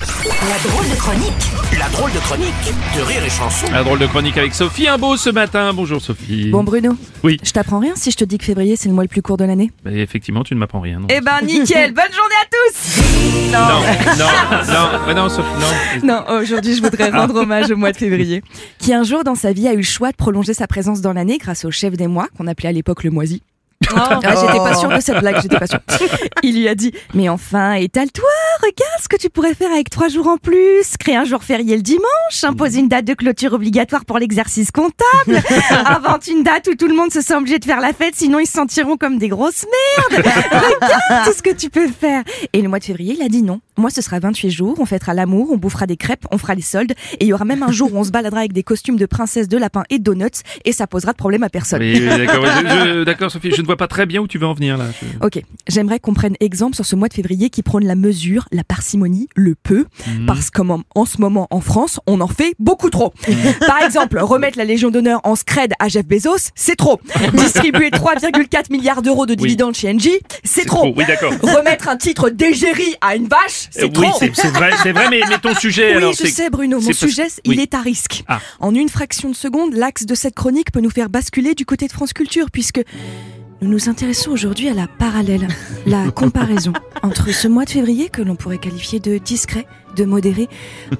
La drôle de chronique La drôle de chronique de Rire et Chanson. La drôle de chronique avec Sophie Imbeau ce matin. Bonjour Sophie. Bon Bruno, Oui. je t'apprends rien si je te dis que février c'est le mois le plus court de l'année Bah, effectivement, tu ne m'apprends rien. Non, Eh ben nickel, bonne journée à tous non, non, non, bah non, Sophie, non. Non, aujourd'hui je voudrais rendre hommage au mois de février, qui un jour dans sa vie a eu le choix de prolonger sa présence dans l'année grâce au chef des mois, qu'on appelait à l'époque le moisi. Ah, j'étais pas sûre de cette blague, j'étais pas sûre. Il lui a dit Mais enfin, étale-toi, regarde ce que tu pourrais faire avec trois jours en plus. Créer un jour férié le dimanche, impose une date de clôture obligatoire pour l'exercice comptable, invente une date où tout le monde se sent obligé de faire la fête, sinon ils se sentiront comme des grosses merdes. Regarde tout ce que tu peux faire. Et le mois de février, il a dit non. Moi, ce sera 28 jours, on fêtera l'amour, on bouffera des crêpes, on fera les soldes, et il y aura même un jour où on se baladera avec des costumes de princesse, de lapin et de donuts, et ça posera de problème à personne. Oui, oui, d'accord, Sophie, je ne vois pas très bien où tu veux en venir là. Je- Ok, j'aimerais qu'on prenne exemple sur ce mois de février qui prône la mesure, la parcimonie, le peu, Mhm. parce qu'en en ce moment en France, on en fait beaucoup trop. Par exemple, remettre la Légion d'honneur en scred à Jeff Bezos, c'est trop. Distribuer 3,4 milliards d'euros de dividendes chez Engie, c'est trop. Oui, d'accord. Remettre un titre d'égérie à une vache, c'est oui, trop. c'est vrai, c'est vrai, mais, mais ton sujet Oui, alors. je sais Bruno, mon parce- sujet, il oui. est à risque. Ah. En une fraction de seconde, l'axe de cette chronique peut nous faire basculer du côté de France Culture, puisque nous nous intéressons aujourd'hui à la parallèle, la comparaison entre ce mois de février que l'on pourrait qualifier de discret, de modéré,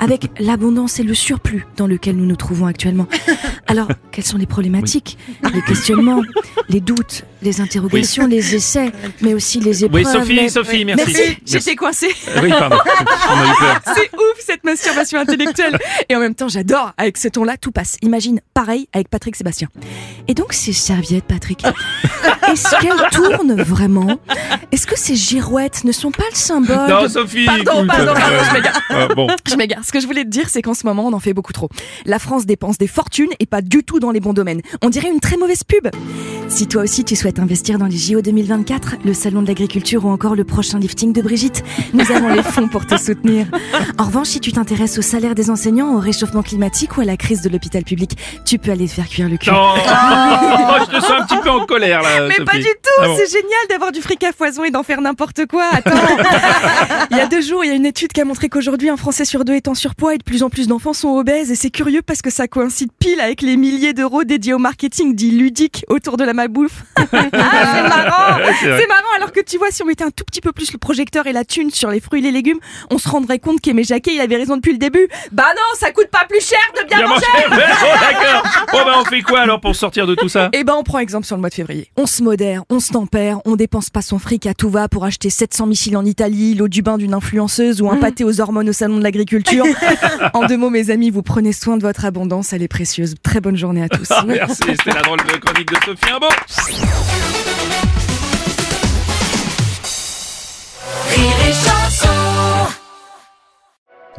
avec l'abondance et le surplus dans lequel nous nous trouvons actuellement. Alors, quelles sont les problématiques, les questionnements, les doutes, les interrogations, les essais, mais aussi les épreuves Oui, Sophie, Sophie, merci. Merci, j'étais coincée. Oui, pardon. C'est ouf cette masturbation intellectuelle. Et en même temps, j'adore. Avec ce ton-là, tout passe. Imagine, pareil avec Patrick Sébastien. Et donc, ces serviettes, Patrick, est-ce qu'elles tournent vraiment? Est-ce que ces girouettes ne sont pas le symbole Non, de- Sophie. Pardon, écoute, pardon, pardon, euh, je m'égare. Ah, bon. Je m'égare. Ce que je voulais te dire, c'est qu'en ce moment, on en fait beaucoup trop. La France dépense des fortunes et pas du tout dans les bons domaines. On dirait une très mauvaise pub. Si toi aussi tu souhaites investir dans les JO 2024, le salon de l'agriculture ou encore le prochain lifting de Brigitte, nous avons les fonds pour te soutenir. En revanche, si tu t'intéresses au salaire des enseignants, au réchauffement climatique ou à la crise de l'hôpital public, tu peux aller te faire cuire le cul. Non, Oh, je te sens un petit peu en colère là. Mais Sophie. pas du tout, Ah bon. c'est génial d'avoir du fric à foison et d'en faire n'importe quoi. Attends. il y a deux jours, il y a une étude qui a montré qu'aujourd'hui, un Français sur deux est en surpoids et de plus en plus d'enfants sont obèses. Et c'est curieux parce que ça coïncide pile avec les milliers d'euros dédiés au marketing dit ludique autour de la malbouffe. ah, c'est marrant. C'est marrant alors que tu vois, si on mettait un tout petit peu plus le projecteur et la thune sur les fruits et les légumes, on se rendrait compte qu'Aimé Jacquet, il avait raison depuis le début. Bah non, ça coûte pas plus cher de bien Bien manger. Oh, d'accord. Bon, bah, on fait quoi alors pour sortir de tout ça? Eh ben, on prend exemple sur le mois de février. On se modère, on se tempère, on dépense pas son fric à tout va pour acheter 700 missiles en Italie, l'eau du bain d'une influenceuse ou un pâté aux hormones au salon de l'agriculture. en deux mots, mes amis, vous prenez soin de votre abondance, elle est précieuse. Très bonne journée à tous. Merci, c'était la drôle de chronique de Sophie Imbeau.